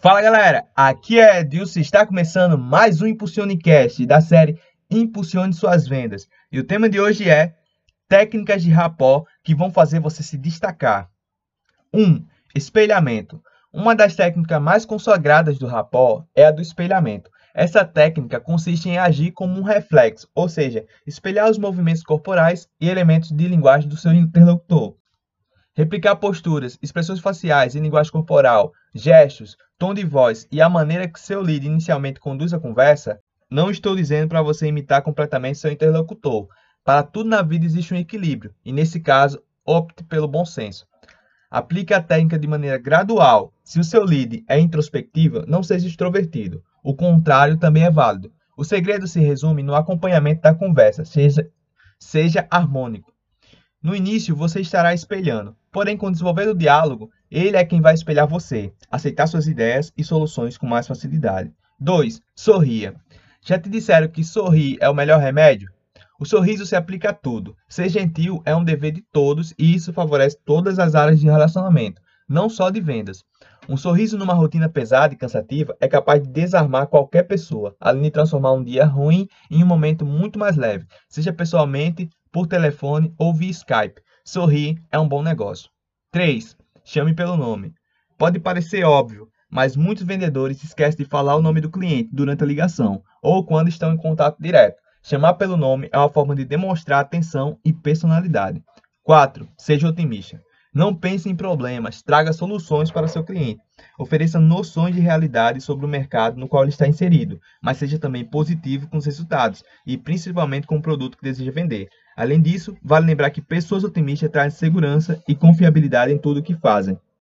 Fala galera, aqui é Edilson e está começando mais um Impulsionecast da série Impulsione Suas Vendas. E o tema de hoje é técnicas de rapó que vão fazer você se destacar. 1. Um, espelhamento. Uma das técnicas mais consagradas do rapó é a do espelhamento. Essa técnica consiste em agir como um reflexo, ou seja, espelhar os movimentos corporais e elementos de linguagem do seu interlocutor. Replicar posturas, expressões faciais e linguagem corporal, gestos, tom de voz e a maneira que seu líder inicialmente conduz a conversa, não estou dizendo para você imitar completamente seu interlocutor. Para tudo na vida existe um equilíbrio, e nesse caso, opte pelo bom senso. Aplique a técnica de maneira gradual. Se o seu lead é introspectivo, não seja extrovertido. O contrário também é válido. O segredo se resume no acompanhamento da conversa, seja, seja harmônico. No início, você estará espelhando, porém, com o desenvolver do diálogo, ele é quem vai espelhar você, aceitar suas ideias e soluções com mais facilidade. 2. Sorria. Já te disseram que sorrir é o melhor remédio? O sorriso se aplica a tudo. Ser gentil é um dever de todos e isso favorece todas as áreas de relacionamento, não só de vendas. Um sorriso numa rotina pesada e cansativa é capaz de desarmar qualquer pessoa, além de transformar um dia ruim em um momento muito mais leve, seja pessoalmente, por telefone ou via Skype. Sorrir é um bom negócio. 3. Chame pelo nome. Pode parecer óbvio, mas muitos vendedores esquecem de falar o nome do cliente durante a ligação ou quando estão em contato direto. Chamar pelo nome é uma forma de demonstrar atenção e personalidade. 4. Seja otimista. Não pense em problemas, traga soluções para seu cliente. Ofereça noções de realidade sobre o mercado no qual ele está inserido, mas seja também positivo com os resultados e principalmente com o produto que deseja vender. Além disso, vale lembrar que pessoas otimistas trazem segurança e confiabilidade em tudo o que fazem.